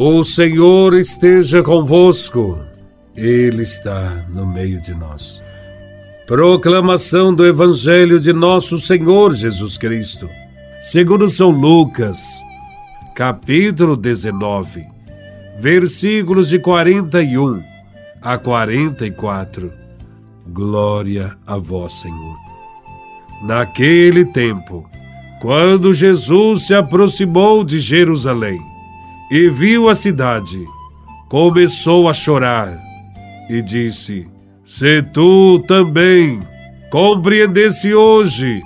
O Senhor esteja convosco, Ele está no meio de nós. Proclamação do Evangelho de Nosso Senhor Jesus Cristo, segundo São Lucas, capítulo 19, versículos de 41 a 44. Glória a Vós, Senhor. Naquele tempo, quando Jesus se aproximou de Jerusalém, e viu a cidade, começou a chorar e disse: Se tu também compreendesse hoje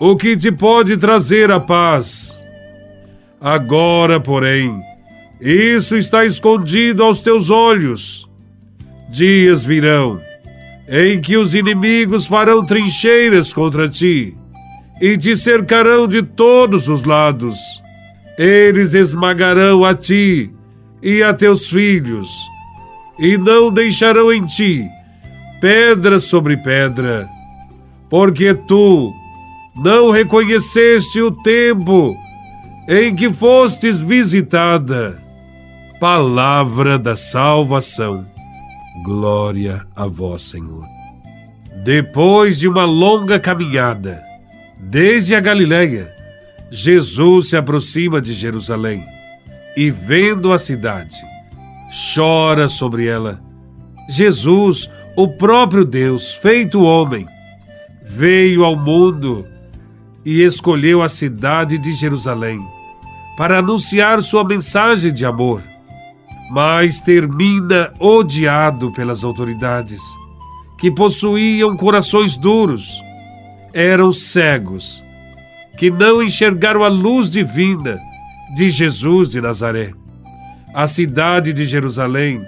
o que te pode trazer a paz. Agora, porém, isso está escondido aos teus olhos. Dias virão em que os inimigos farão trincheiras contra ti e te cercarão de todos os lados eles esmagarão a ti e a teus filhos, e não deixarão em ti pedra sobre pedra, porque tu não reconheceste o tempo em que fostes visitada. Palavra da salvação. Glória a vós, Senhor. Depois de uma longa caminhada, desde a Galiléia, Jesus se aproxima de Jerusalém e, vendo a cidade, chora sobre ela. Jesus, o próprio Deus, feito homem, veio ao mundo e escolheu a cidade de Jerusalém para anunciar sua mensagem de amor, mas termina odiado pelas autoridades que possuíam corações duros, eram cegos que não enxergaram a luz divina de Jesus de Nazaré. A cidade de Jerusalém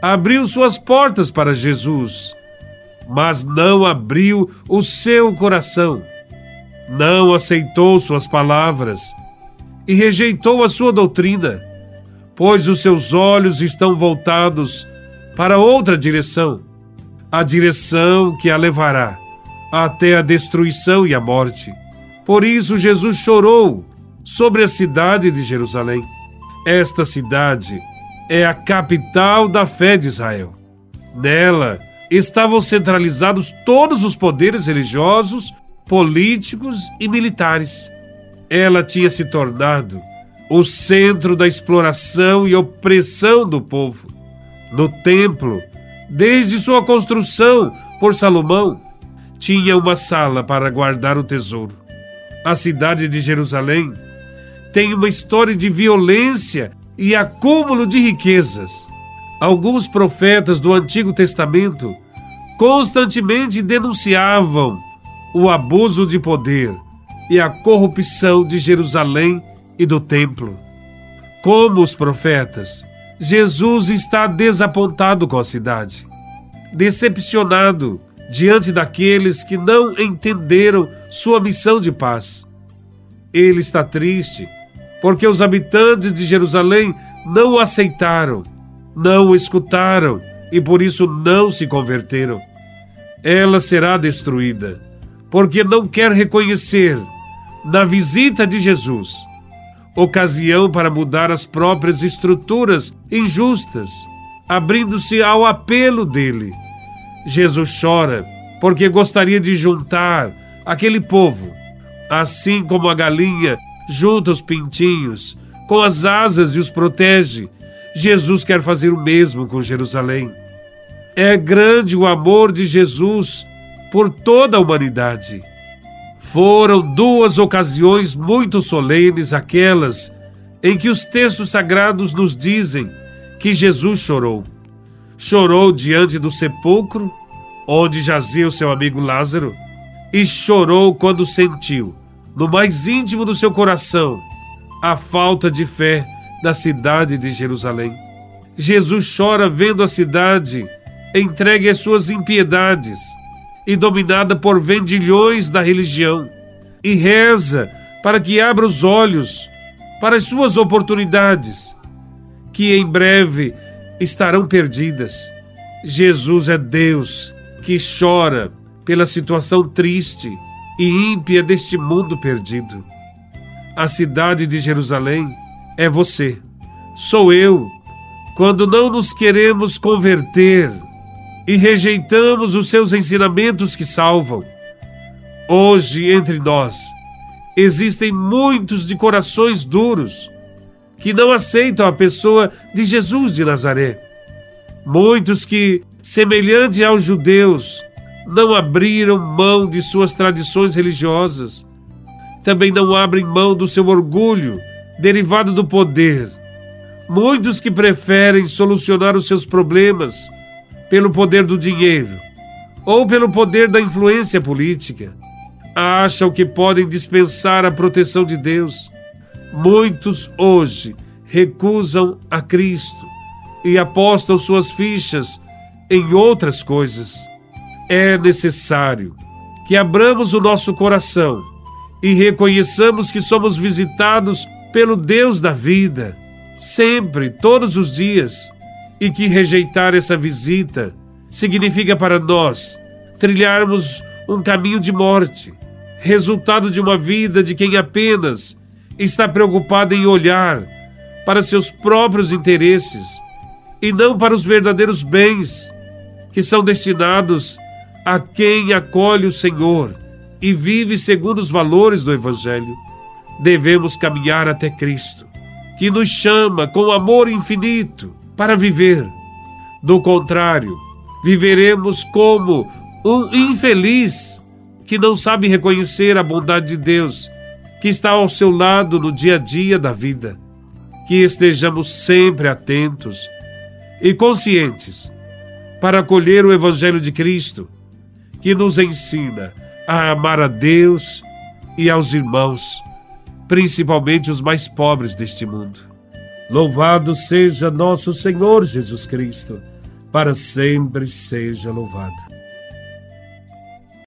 abriu suas portas para Jesus, mas não abriu o seu coração, não aceitou suas palavras e rejeitou a sua doutrina, pois os seus olhos estão voltados para outra direção, a direção que a levará até a destruição e a morte. Por isso, Jesus chorou sobre a cidade de Jerusalém. Esta cidade é a capital da fé de Israel. Nela estavam centralizados todos os poderes religiosos, políticos e militares. Ela tinha se tornado o centro da exploração e opressão do povo. No templo, desde sua construção por Salomão, tinha uma sala para guardar o tesouro. A cidade de Jerusalém tem uma história de violência e acúmulo de riquezas. Alguns profetas do Antigo Testamento constantemente denunciavam o abuso de poder e a corrupção de Jerusalém e do templo. Como os profetas, Jesus está desapontado com a cidade, decepcionado diante daqueles que não entenderam sua missão de paz. Ele está triste porque os habitantes de Jerusalém não o aceitaram, não o escutaram e por isso não se converteram. Ela será destruída porque não quer reconhecer na visita de Jesus ocasião para mudar as próprias estruturas injustas, abrindo-se ao apelo dele Jesus chora porque gostaria de juntar aquele povo, assim como a galinha junta os pintinhos com as asas e os protege. Jesus quer fazer o mesmo com Jerusalém. É grande o amor de Jesus por toda a humanidade. Foram duas ocasiões muito solenes aquelas em que os textos sagrados nos dizem que Jesus chorou chorou diante do sepulcro onde jazia o seu amigo Lázaro e chorou quando sentiu, no mais íntimo do seu coração, a falta de fé da cidade de Jerusalém. Jesus chora vendo a cidade entregue às suas impiedades e dominada por vendilhões da religião, e reza para que abra os olhos para as suas oportunidades, que em breve estarão perdidas. Jesus é Deus que chora pela situação triste e ímpia deste mundo perdido. A cidade de Jerusalém é você, sou eu quando não nos queremos converter e rejeitamos os seus ensinamentos que salvam. Hoje, entre nós, existem muitos de corações duros que não aceitam a pessoa de Jesus de Nazaré. Muitos que, semelhante aos judeus, não abriram mão de suas tradições religiosas. Também não abrem mão do seu orgulho, derivado do poder. Muitos que preferem solucionar os seus problemas pelo poder do dinheiro ou pelo poder da influência política, acham que podem dispensar a proteção de Deus. Muitos hoje recusam a Cristo e apostam suas fichas em outras coisas é necessário que abramos o nosso coração e reconheçamos que somos visitados pelo Deus da vida, sempre, todos os dias, e que rejeitar essa visita significa para nós trilharmos um caminho de morte, resultado de uma vida de quem apenas está preocupado em olhar para seus próprios interesses e não para os verdadeiros bens que são destinados a quem acolhe o Senhor e vive segundo os valores do Evangelho, devemos caminhar até Cristo, que nos chama com amor infinito para viver. Do contrário, viveremos como um infeliz que não sabe reconhecer a bondade de Deus, que está ao seu lado no dia a dia da vida. Que estejamos sempre atentos e conscientes para acolher o Evangelho de Cristo que nos ensina a amar a Deus e aos irmãos, principalmente os mais pobres deste mundo. Louvado seja nosso Senhor Jesus Cristo, para sempre seja louvado.